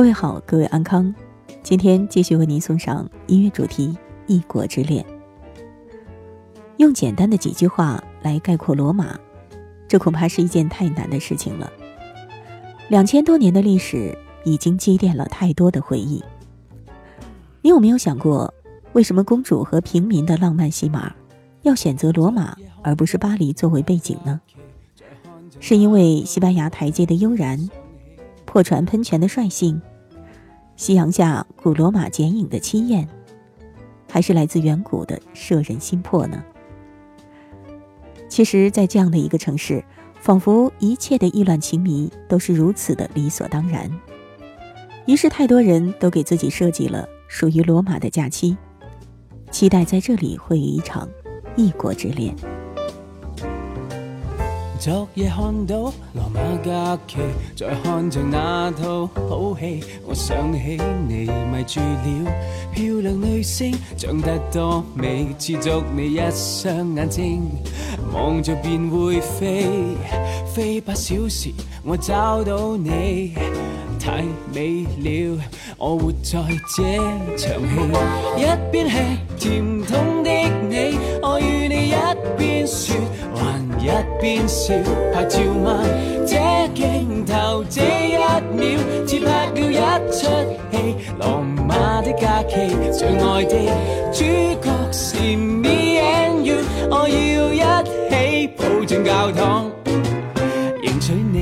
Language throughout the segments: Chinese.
各位好，各位安康，今天继续为您送上音乐主题《异国之恋》。用简单的几句话来概括罗马，这恐怕是一件太难的事情了。两千多年的历史已经积淀了太多的回忆。你有没有想过，为什么公主和平民的浪漫戏码要选择罗马而不是巴黎作为背景呢？是因为西班牙台阶的悠然？破船喷泉的率性，夕阳下古罗马剪影的凄艳，还是来自远古的摄人心魄呢？其实，在这样的一个城市，仿佛一切的意乱情迷都是如此的理所当然。于是，太多人都给自己设计了属于罗马的假期，期待在这里会有一场异国之恋。昨夜看到罗马假期，在看着那套好戏，我想起你迷住了漂亮女星，长得多美，似足你一双眼睛，望着便会飞，飞八小时我找到你，太美了，我活在这场戏，一边吃甜筒的你，我与你一边说。一边笑拍照吗？这镜头这一秒，似拍了一出戏。罗马的假期，最爱的主角是 me and you，我要一起抱进教堂，迎娶你。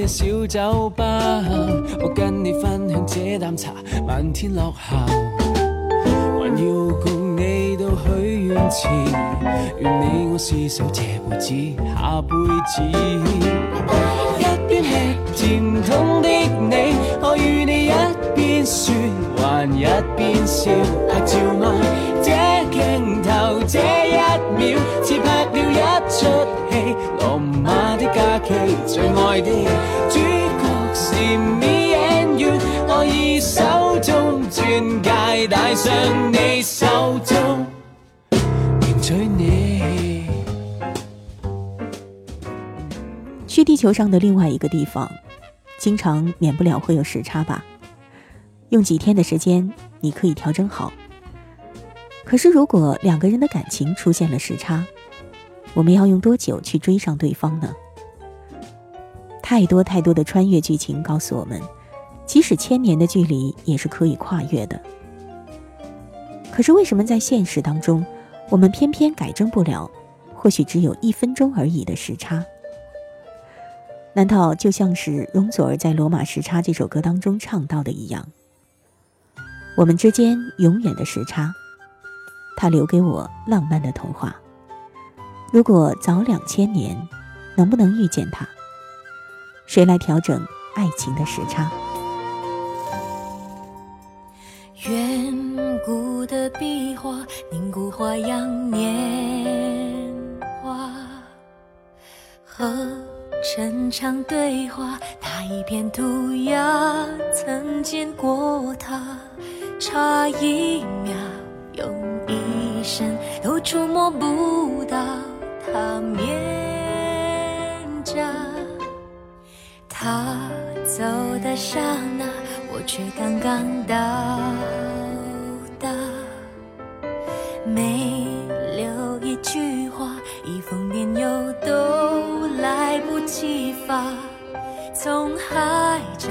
这小酒吧，我跟你分享这啖茶，漫天落霞，还要共你到许愿池，愿你我厮守这辈子下辈子。一边吃甜筒的你，我与你一边说，还一边笑，拍照吗？头这一秒，似拍了一出戏。罗马的假期，最爱的主角是 me and you。我以手中钻戒戴上你手中，迎娶你。去地球上的另外一个地方，经常免不了会有时差吧？用几天的时间，你可以调整好。可是，如果两个人的感情出现了时差，我们要用多久去追上对方呢？太多太多的穿越剧情告诉我们，即使千年的距离也是可以跨越的。可是为什么在现实当中，我们偏偏改正不了？或许只有一分钟而已的时差？难道就像是容祖儿在《罗马时差》这首歌当中唱到的一样？我们之间永远的时差，他留给我浪漫的童话。如果早两千年，能不能遇见他？谁来调整爱情的时差？远古的壁画凝固花样年华，和城墙对话，那一片涂鸦曾见过他，差一秒，用一身都触摸不到。他面颊，他走的刹那，我却刚刚到达。没留一句话，一封电邮都来不及发。从海角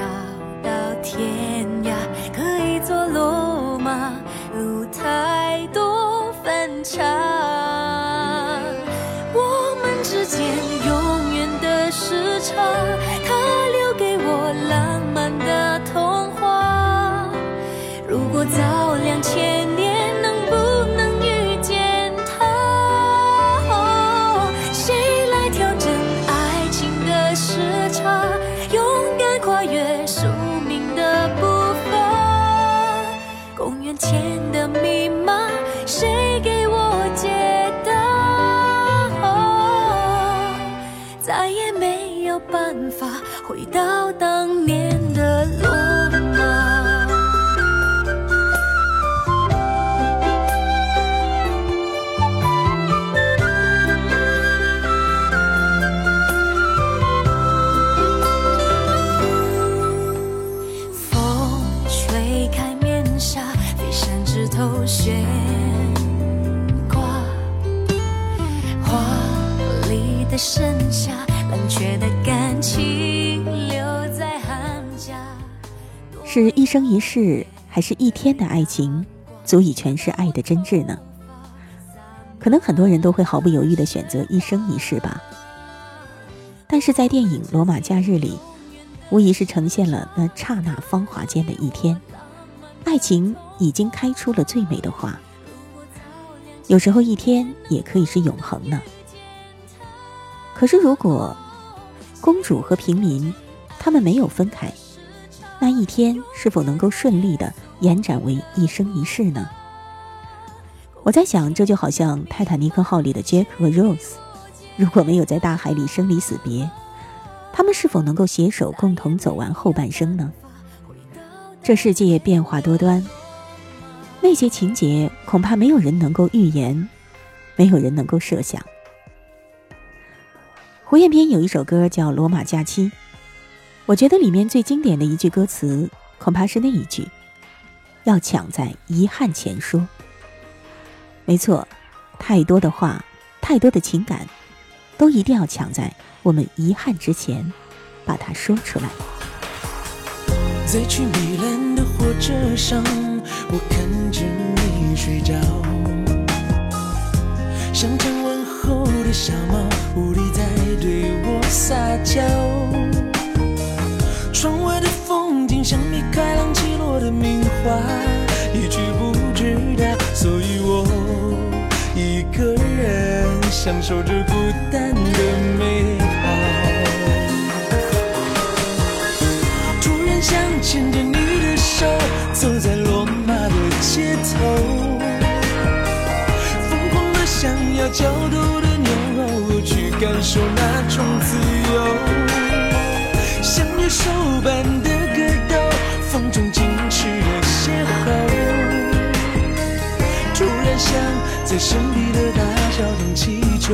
头悬挂。华丽的盛夏，冷却的感情留在寒假。是一生一世，还是一天的爱情，足以诠释爱的真挚呢？可能很多人都会毫不犹豫的选择一生一世吧。但是在电影《罗马假日》里，无疑是呈现了那刹那芳华间的一天，爱情已经开出了最美的花。有时候一天也可以是永恒呢。可是如果公主和平民他们没有分开，那一天是否能够顺利的延展为一生一世呢？我在想，这就好像泰坦尼克号里的 Jack 和 Rose，如果没有在大海里生离死别，他们是否能够携手共同走完后半生呢？这世界变化多端，那些情节恐怕没有人能够预言，没有人能够设想。胡彦斌有一首歌叫《罗马假期》，我觉得里面最经典的一句歌词，恐怕是那一句：“要抢在遗憾前说。”没错，太多的话，太多的情感，都一定要抢在我们遗憾之前，把它说出来。在去米兰的火车上，我看着你睡着，像张问候的小猫，无力在对我撒娇。窗外的风景像米开朗基罗的名画，一句不知道，所以我一个人享受着孤角度的牛肉，去感受那种自由。像野兽般的格斗，风中矜持的邂逅。突然想在神秘的大教堂祈求，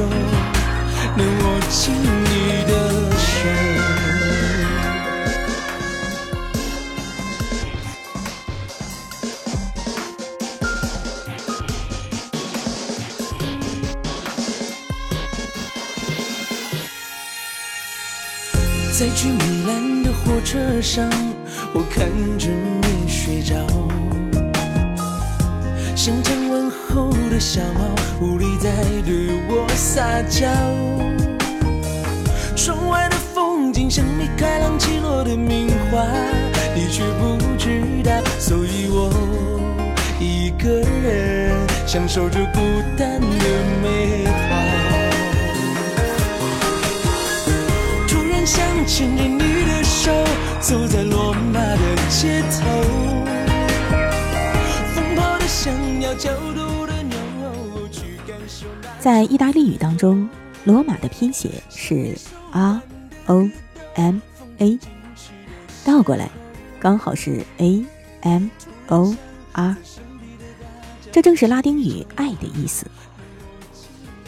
能握紧你的手。在去米兰的火车上，我看着你睡着，像张问候的小猫，无力在对我撒娇。窗外的风景像米开朗基罗的名画，你却不知道，所以我一个人享受着孤单的美牵着你的手，走在罗马的街头，疯跑的想要绞肚的牛，去感受在意大利语当中，罗马的拼写是 R O M A，倒过来刚好是 A M O R，这正是拉丁语“爱”的意思。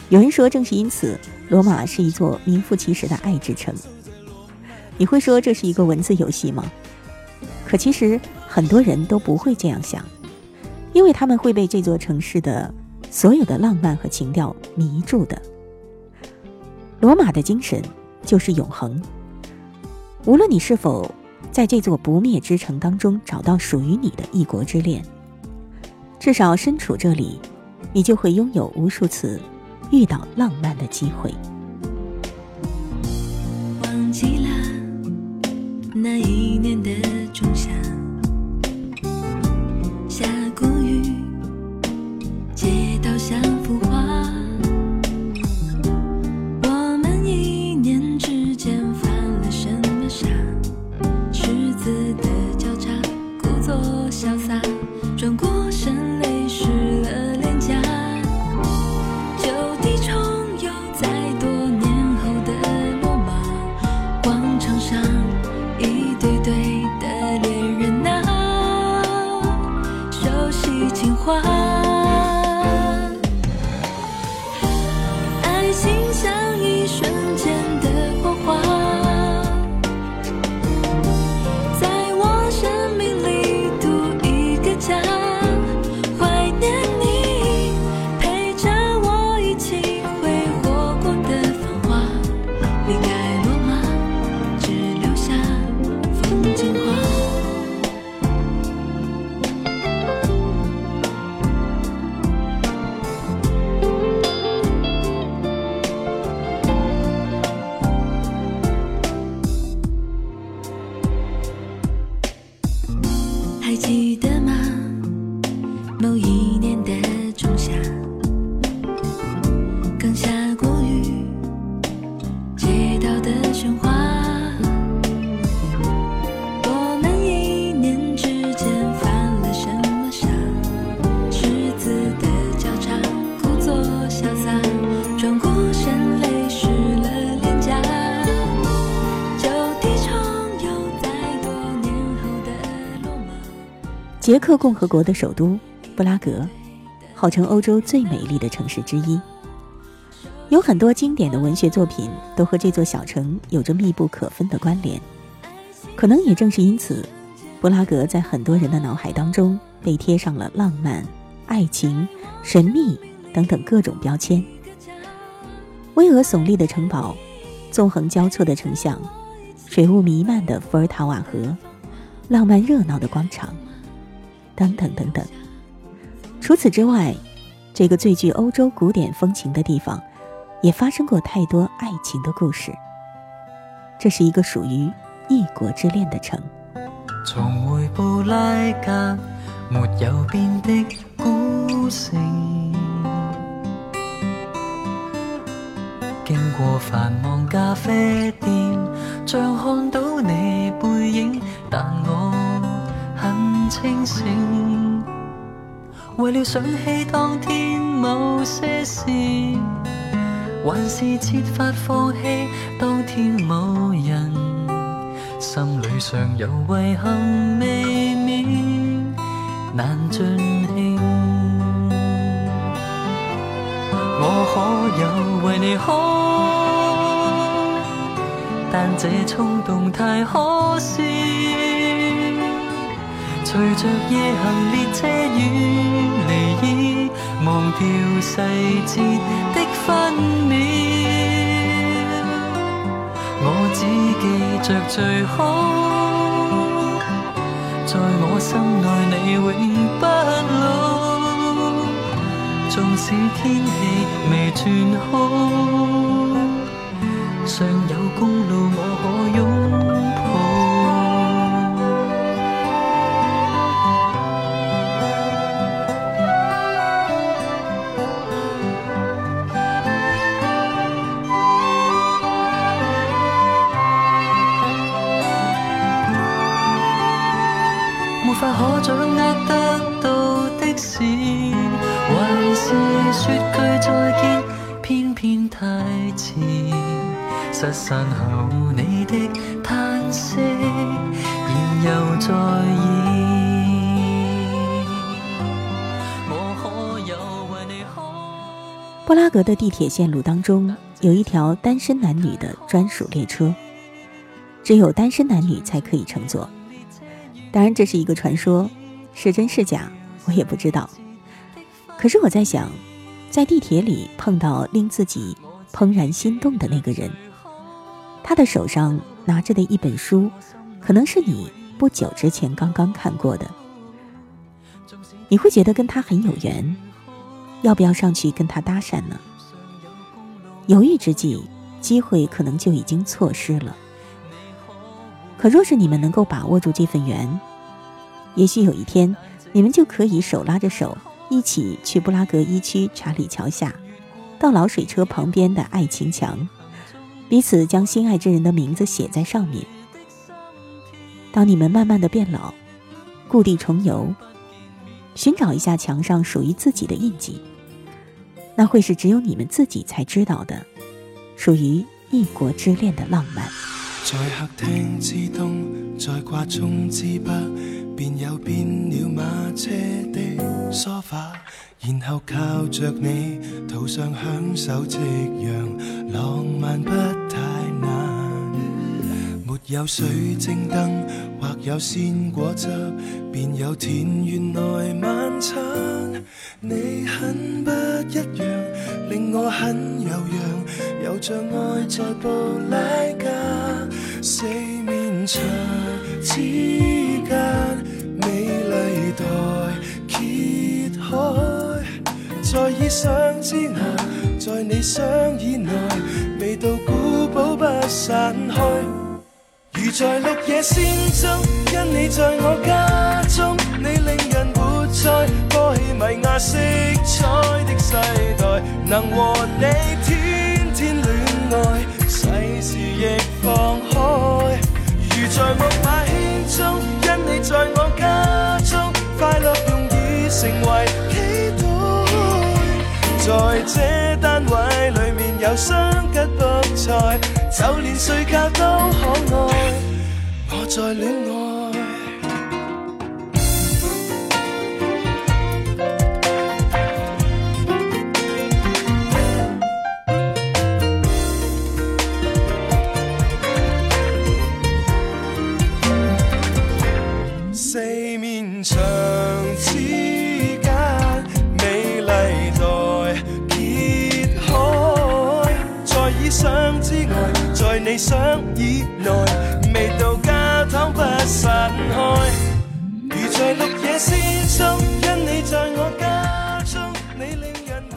有人说，正是因此，罗马是一座名副其实的爱之城。你会说这是一个文字游戏吗？可其实很多人都不会这样想，因为他们会被这座城市的所有的浪漫和情调迷住的。罗马的精神就是永恒，无论你是否在这座不灭之城当中找到属于你的异国之恋，至少身处这里，你就会拥有无数次遇到浪漫的机会。那一年的仲夏，捷克共和国的首都布拉格，号称欧洲最美丽的城市之一。有很多经典的文学作品都和这座小城有着密不可分的关联。可能也正是因此，布拉格在很多人的脑海当中被贴上了浪漫、爱情、神秘等等各种标签。巍峨耸立的城堡，纵横交错的城巷，水雾弥漫的伏尔塔瓦河，浪漫热闹的广场。等等等等。除此之外，这个最具欧洲古典风情的地方，也发生过太多爱情的故事。这是一个属于异国之恋的城。重回布拉格，没有变的孤城。经过繁忙咖啡店，像看到你背影，但我。清醒，为了想起当天某些事，还是设法放弃当天某人，心里尚有遗憾未免难尽兴。我可有为你好？但这冲动太可笑。随着夜行列车远离，已忘掉细节的分秒。我只记着最好，在我心内你永不老。纵使天气未转好，尚有公路我可拥法可掌握得到的事，还是说句再见，偏偏太迟。失散后你的叹息，然又在意。我可有为你好？布拉格的地铁线路当中有一条单身男女的专属列车，只有单身男女才可以乘坐。当然，这是一个传说，是真是假，我也不知道。可是我在想，在地铁里碰到令自己怦然心动的那个人，他的手上拿着的一本书，可能是你不久之前刚刚看过的，你会觉得跟他很有缘，要不要上去跟他搭讪呢？犹豫之际，机会可能就已经错失了。可若是你们能够把握住这份缘，也许有一天，你们就可以手拉着手，一起去布拉格一区查理桥下，到老水车旁边的爱情墙，彼此将心爱之人的名字写在上面。当你们慢慢的变老，故地重游，寻找一下墙上属于自己的印记，那会是只有你们自己才知道的，属于异国之恋的浪漫。在客厅之东，在挂钟之北，变了马车的梳化，然后靠着你途上享受夕阳，浪漫不太难。没有水晶灯或有鲜果汁，便有田园内晚餐。你很不一样，令我很有样，又像爱在布拉格四面墙之间，美丽待揭开，在意想之外，在你想以内，未到古堡不散开。如在绿野仙踪，因你在我家中，你令人活在歌戏迷亚色彩的世代，能和你这单位里面有双吉卜菜，就连睡觉都可爱。我在恋爱。四面墙想以內，味道加湯不散開。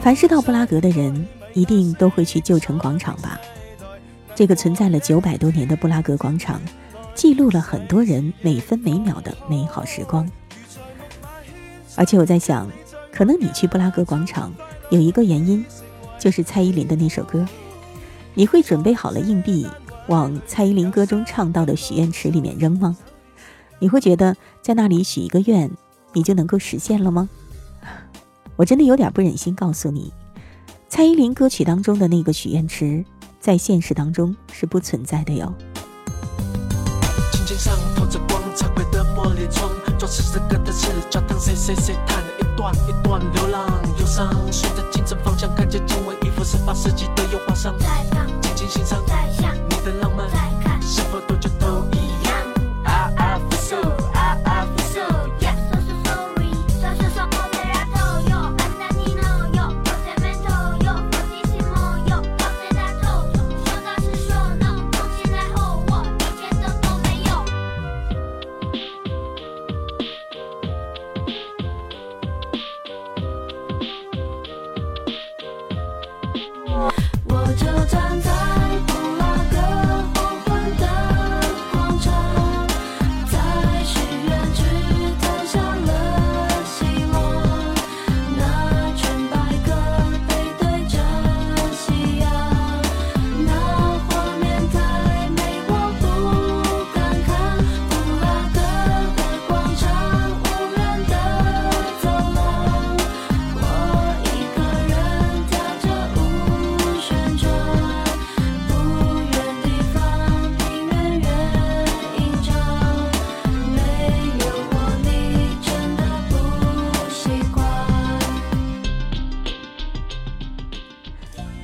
凡是到布拉格的人，一定都会去旧城广场吧？这个存在了九百多年的布拉格广场，记录了很多人每分每秒的美好时光。而且我在想，可能你去布拉格广场有一个原因，就是蔡依林的那首歌。你会准备好了硬币，往蔡依林歌中唱到的许愿池里面扔吗？你会觉得在那里许一个愿，你就能够实现了吗？我真的有点不忍心告诉你，蔡依林歌曲当中的那个许愿池，在现实当中是不存在的哟。轻轻上透着光，彩绘的玻璃窗，装饰这个的是教堂，谁谁谁弹一段一段流浪忧伤，顺着清晨方向，看见经纬一幅十八世纪的油画上，静静欣赏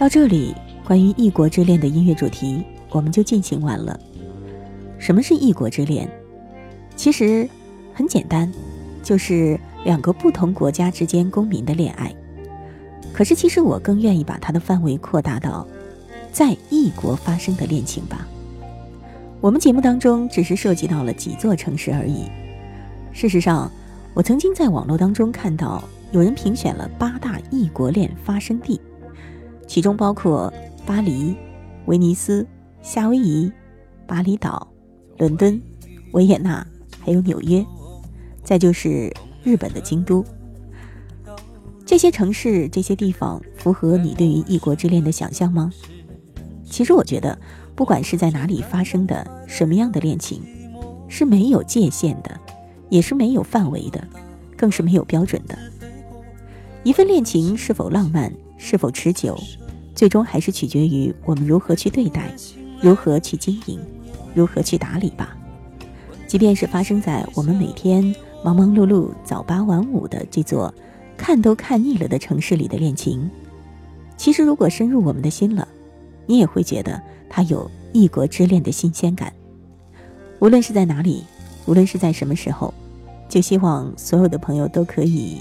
到这里，关于异国之恋的音乐主题我们就进行完了。什么是异国之恋？其实很简单，就是两个不同国家之间公民的恋爱。可是，其实我更愿意把它的范围扩大到在异国发生的恋情吧。我们节目当中只是涉及到了几座城市而已。事实上，我曾经在网络当中看到有人评选了八大异国恋发生地。其中包括巴黎、威尼斯、夏威夷、巴厘岛、伦敦、维也纳，还有纽约，再就是日本的京都。这些城市、这些地方符合你对于异国之恋的想象吗？其实我觉得，不管是在哪里发生的什么样的恋情，是没有界限的，也是没有范围的，更是没有标准的。一份恋情是否浪漫，是否持久，最终还是取决于我们如何去对待，如何去经营，如何去打理吧。即便是发生在我们每天忙忙碌碌、早八晚五的这座看都看腻了的城市里的恋情，其实如果深入我们的心了，你也会觉得它有异国之恋的新鲜感。无论是在哪里，无论是在什么时候，就希望所有的朋友都可以。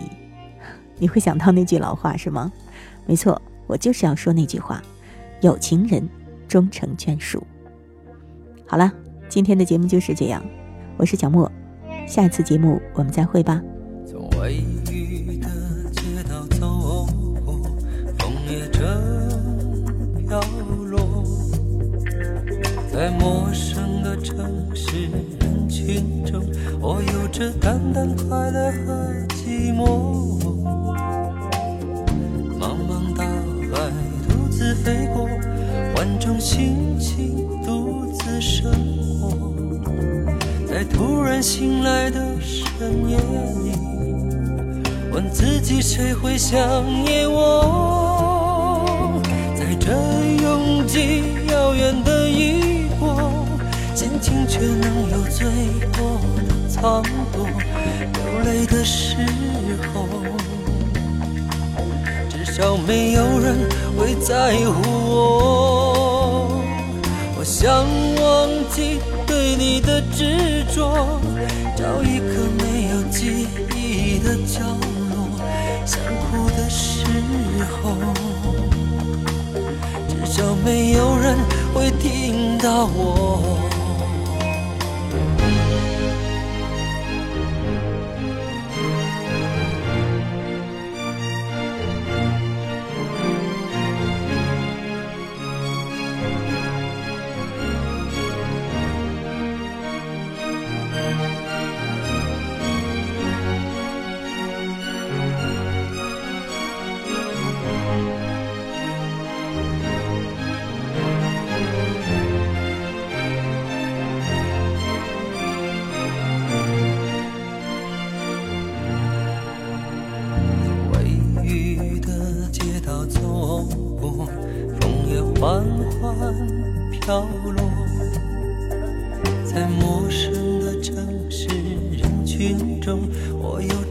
你会想到那句老话是吗？没错，我就是要说那句话：有情人终成眷属。好了，今天的节目就是这样，我是小莫，下次节目我们再会吧。从微雨的街道走过，枫叶正飘落，在陌生的城市人群中，我有着淡淡快乐和寂寞。茫茫大海独自飞过，万种心情独自生活。在突然醒来的深夜里，问自己谁会想念我？在这拥挤遥远的异国，心情却能有最多的淌躲。流泪的时候，少没有人会在乎我。我想忘记对你的执着，找一个没有记忆的角落，想哭的时候，至少没有人会听到我。